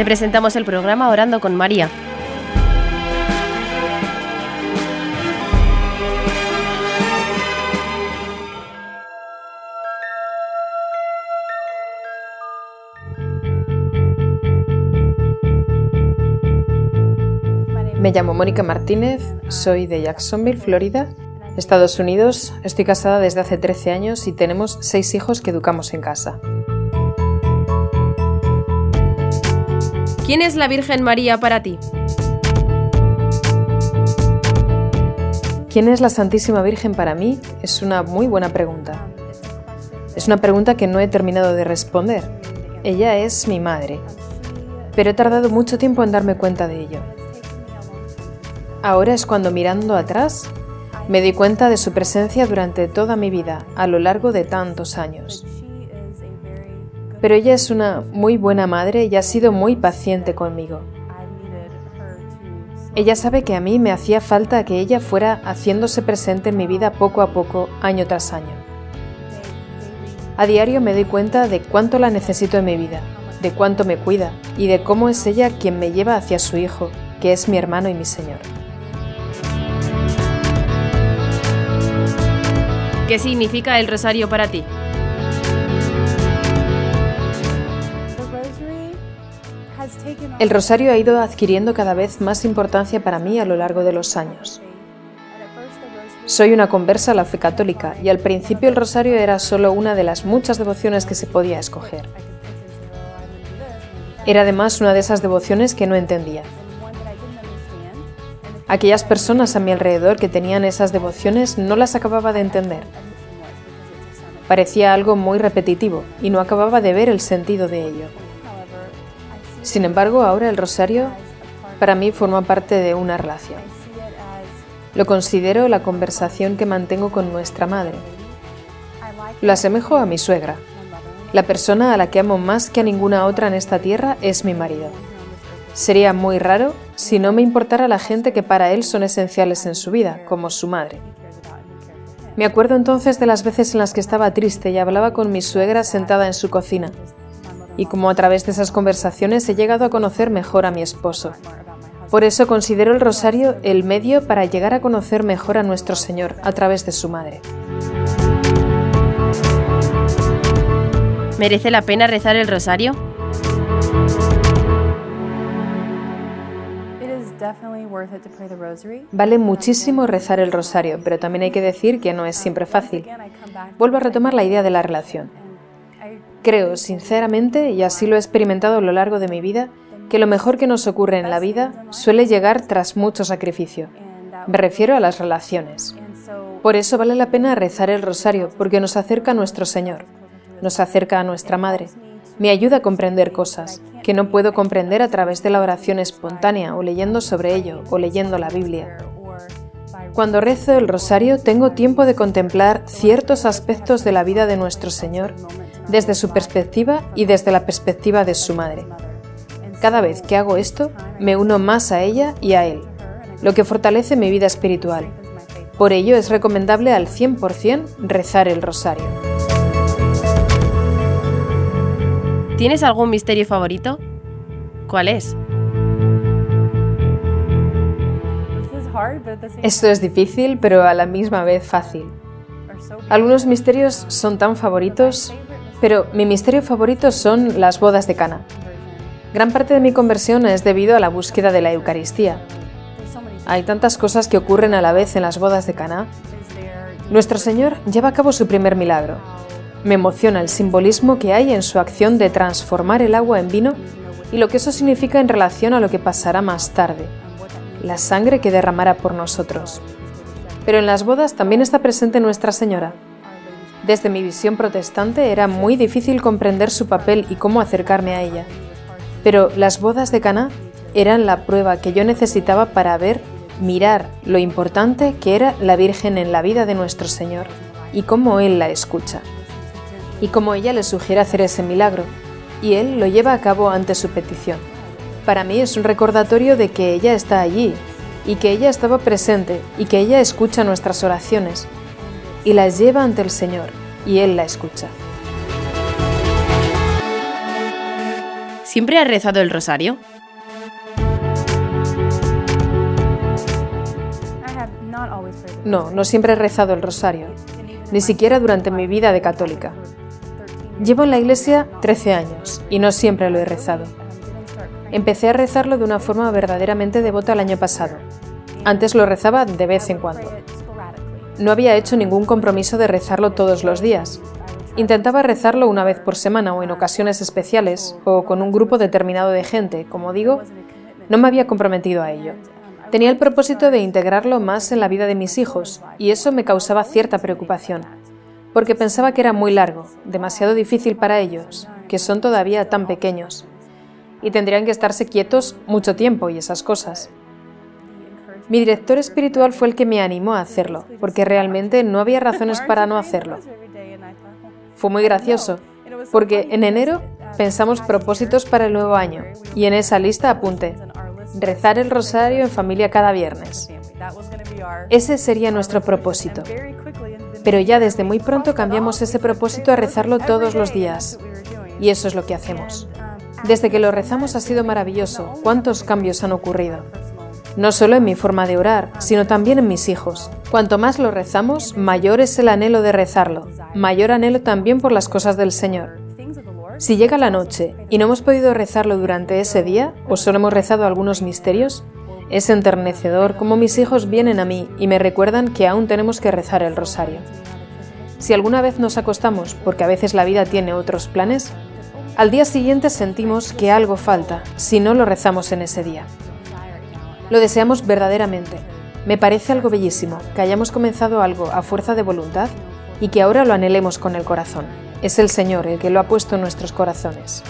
Te presentamos el programa Orando con María. Me llamo Mónica Martínez, soy de Jacksonville, Florida, Estados Unidos. Estoy casada desde hace 13 años y tenemos seis hijos que educamos en casa. ¿Quién es la Virgen María para ti? ¿Quién es la Santísima Virgen para mí? Es una muy buena pregunta. Es una pregunta que no he terminado de responder. Ella es mi madre, pero he tardado mucho tiempo en darme cuenta de ello. Ahora es cuando mirando atrás me di cuenta de su presencia durante toda mi vida, a lo largo de tantos años. Pero ella es una muy buena madre y ha sido muy paciente conmigo. Ella sabe que a mí me hacía falta que ella fuera haciéndose presente en mi vida poco a poco, año tras año. A diario me doy cuenta de cuánto la necesito en mi vida, de cuánto me cuida y de cómo es ella quien me lleva hacia su Hijo, que es mi hermano y mi Señor. ¿Qué significa el rosario para ti? El rosario ha ido adquiriendo cada vez más importancia para mí a lo largo de los años. Soy una conversa a la fe católica y al principio el rosario era solo una de las muchas devociones que se podía escoger. Era además una de esas devociones que no entendía. Aquellas personas a mi alrededor que tenían esas devociones no las acababa de entender. Parecía algo muy repetitivo y no acababa de ver el sentido de ello. Sin embargo, ahora el rosario para mí forma parte de una relación. Lo considero la conversación que mantengo con nuestra madre. Lo asemejo a mi suegra. La persona a la que amo más que a ninguna otra en esta tierra es mi marido. Sería muy raro si no me importara la gente que para él son esenciales en su vida, como su madre. Me acuerdo entonces de las veces en las que estaba triste y hablaba con mi suegra sentada en su cocina, y como a través de esas conversaciones he llegado a conocer mejor a mi esposo. Por eso considero el rosario el medio para llegar a conocer mejor a nuestro Señor a través de su madre. ¿Merece la pena rezar el rosario? Vale muchísimo rezar el rosario, pero también hay que decir que no es siempre fácil. Vuelvo a retomar la idea de la relación. Creo, sinceramente, y así lo he experimentado a lo largo de mi vida, que lo mejor que nos ocurre en la vida suele llegar tras mucho sacrificio. Me refiero a las relaciones. Por eso vale la pena rezar el rosario, porque nos acerca a nuestro Señor, nos acerca a nuestra Madre, me ayuda a comprender cosas que no puedo comprender a través de la oración espontánea o leyendo sobre ello o leyendo la Biblia. Cuando rezo el rosario tengo tiempo de contemplar ciertos aspectos de la vida de nuestro Señor desde su perspectiva y desde la perspectiva de su madre. Cada vez que hago esto, me uno más a ella y a Él, lo que fortalece mi vida espiritual. Por ello es recomendable al 100% rezar el rosario. ¿Tienes algún misterio favorito? ¿Cuál es? Esto es difícil, pero a la misma vez fácil. Algunos misterios son tan favoritos, pero mi misterio favorito son las bodas de Cana. Gran parte de mi conversión es debido a la búsqueda de la Eucaristía. Hay tantas cosas que ocurren a la vez en las bodas de Cana. Nuestro Señor lleva a cabo su primer milagro, me emociona el simbolismo que hay en su acción de transformar el agua en vino y lo que eso significa en relación a lo que pasará más tarde, la sangre que derramará por nosotros. Pero en las bodas también está presente Nuestra Señora. Desde mi visión protestante era muy difícil comprender su papel y cómo acercarme a ella. Pero las bodas de Caná eran la prueba que yo necesitaba para ver, mirar lo importante que era la Virgen en la vida de nuestro Señor y cómo Él la escucha y como ella le sugiere hacer ese milagro, y él lo lleva a cabo ante su petición. Para mí es un recordatorio de que ella está allí, y que ella estaba presente, y que ella escucha nuestras oraciones, y las lleva ante el Señor, y Él la escucha. ¿Siempre has rezado el rosario? No, no siempre he rezado el rosario, ni siquiera durante mi vida de católica. Llevo en la iglesia 13 años y no siempre lo he rezado. Empecé a rezarlo de una forma verdaderamente devota el año pasado. Antes lo rezaba de vez en cuando. No había hecho ningún compromiso de rezarlo todos los días. Intentaba rezarlo una vez por semana o en ocasiones especiales o con un grupo determinado de gente, como digo, no me había comprometido a ello. Tenía el propósito de integrarlo más en la vida de mis hijos y eso me causaba cierta preocupación, porque pensaba que era muy largo, demasiado difícil para ellos, que son todavía tan pequeños, y tendrían que estarse quietos mucho tiempo y esas cosas. Mi director espiritual fue el que me animó a hacerlo, porque realmente no había razones para no hacerlo. Fue muy gracioso, porque en enero pensamos propósitos para el nuevo año, y en esa lista apunté rezar el rosario en familia cada viernes. Ese sería nuestro propósito. Pero ya desde muy pronto cambiamos ese propósito a rezarlo todos los días. Y eso es lo que hacemos. Desde que lo rezamos ha sido maravilloso. ¿Cuántos cambios han ocurrido? No solo en mi forma de orar, sino también en mis hijos. Cuanto más lo rezamos, mayor es el anhelo de rezarlo, mayor anhelo también por las cosas del Señor. Si llega la noche y no hemos podido rezarlo durante ese día, o solo hemos rezado algunos misterios, es enternecedor como mis hijos vienen a mí y me recuerdan que aún tenemos que rezar el rosario. Si alguna vez nos acostamos, porque a veces la vida tiene otros planes, al día siguiente sentimos que algo falta si no lo rezamos en ese día. Lo deseamos verdaderamente. Me parece algo bellísimo que hayamos comenzado algo a fuerza de voluntad y que ahora lo anhelemos con el corazón. Es el Señor el que lo ha puesto en nuestros corazones.